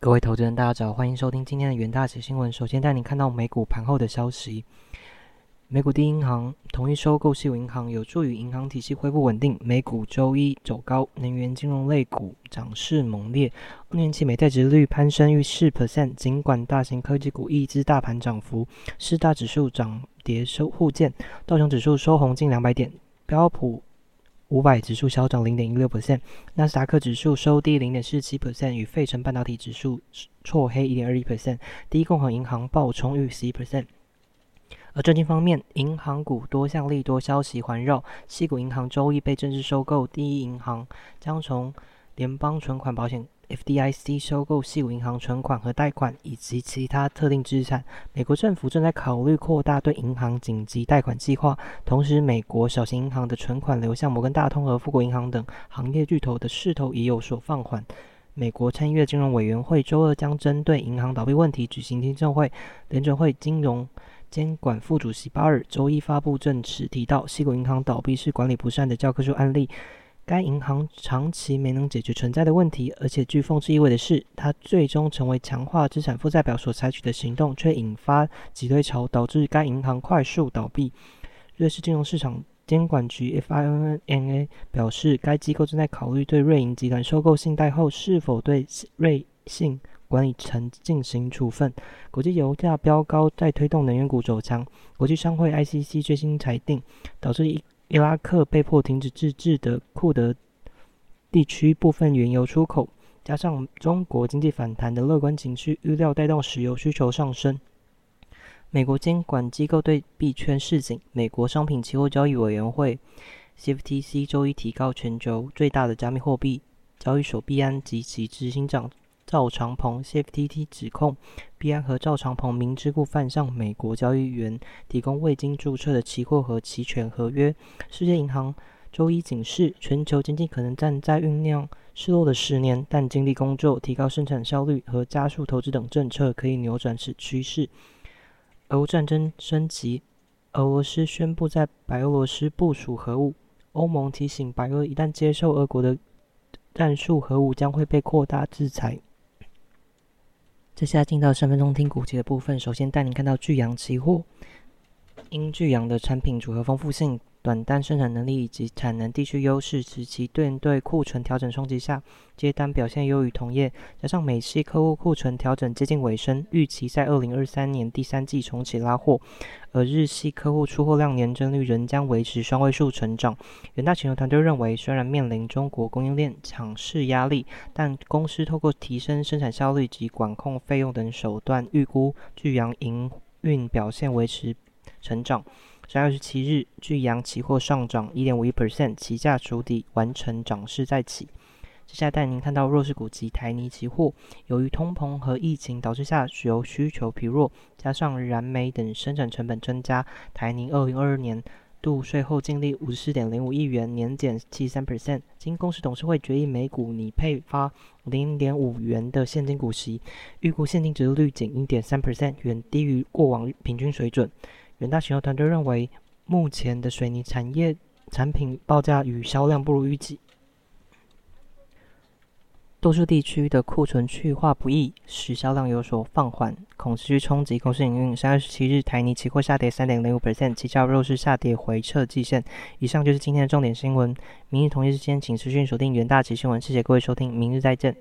各位投资人，大家早，欢迎收听今天的元大写新闻。首先带您看到美股盘后的消息。美股第一银行同意收购西武银行，有助于银行体系恢复稳定。美股周一走高，能源金融类股涨势猛烈。二年期美债值率攀升逾四 percent，尽管大型科技股抑制大盘涨幅，四大指数涨跌收互见。道琼指数收红近两百点，标普。五百指数小涨零点一六 percent，纳斯达克指数收低零点四七 percent，与费城半导体指数错黑一点二一 percent。第一共和银行暴冲逾十一 percent。而证券方面，银行股多项利多消息环绕，西谷银行周一被正式收购，第一银行将从联邦存款保险。FDIC 收购西武银行存款和贷款以及其他特定资产。美国政府正在考虑扩大对银行紧急贷款计划。同时，美国小型银行的存款流向摩根大通和富国银行等行业巨头的势头已有所放缓。美国参议院金融委员会周二将针对银行倒闭问题举行听证会。联准会金融监管副主席巴尔周一发布证词，提到西谷银行倒闭是管理不善的教科书案例。该银行长期没能解决存在的问题，而且具讽刺意味的是，它最终成为强化资产负债表所采取的行动，却引发挤兑潮，导致该银行快速倒闭。瑞士金融市场监管局 （FINMA） 表示，该机构正在考虑对瑞银集团收购信贷后，是否对瑞信管理层进行处分。国际油价飙高，在推动能源股走强。国际商会 （ICC） 最新裁定，导致一。伊拉克被迫停止自治的库德地区部分原油出口，加上中国经济反弹的乐观情绪，预料带动石油需求上升。美国监管机构对币圈示警，美国商品期货交易委员会 （CFTC） 周一提高全球最大的加密货币交易所币安及其执行长。赵长鹏 （CFTT） 指控币安和赵长鹏明知故犯向美国交易员提供未经注册的期货和期权合约。世界银行周一警示，全球经济可能站在酝酿失落的十年，但经历工作、提高生产效率和加速投资等政策可以扭转此趋势。俄乌战争升级，俄罗斯宣布在白俄罗斯部署核武。欧盟提醒白俄，一旦接受俄国的战术核武，将会被扩大制裁。接下来进到三分钟听股期的部分，首先带您看到巨阳期货，因巨阳的产品组合丰富性、短单生产能力以及产能地区优势，使其对对库存调整冲击下，接单表现优于同业。加上美系客户库存调整接近尾声，预期在二零二三年第三季重启拉货。而日系客户出货量年增率仍将维持双位数成长。远大全球团队认为，虽然面临中国供应链抢市压力，但公司透过提升生产效率及管控费用等手段，预估巨阳营运表现维持成长。十二月十七日，巨阳期货上涨一点五一 percent，期价筑底完成涨势再起。接下来带您看到弱势股及台泥期货，由于通膨和疫情导致下石油需求疲弱，加上燃煤等生产成本增加，台泥二零二二年度税后净利五十四点零五亿元，年减七三 percent。经公司董事会决议，每股拟配发零点五元的现金股息，预估现金值率仅一点三 percent，远低于过往平均水准。远大全球团队认为，目前的水泥产业产品报价与销量不如预期。多数地区的库存去化不易，使销量有所放缓，恐持续冲击公司营运。三月十七日，台泥期货下跌三点零五 percent，期价弱势下跌回撤季线。以上就是今天的重点新闻。明日同一时间，请持续锁定远大旗新闻。谢谢各位收听，明日再见。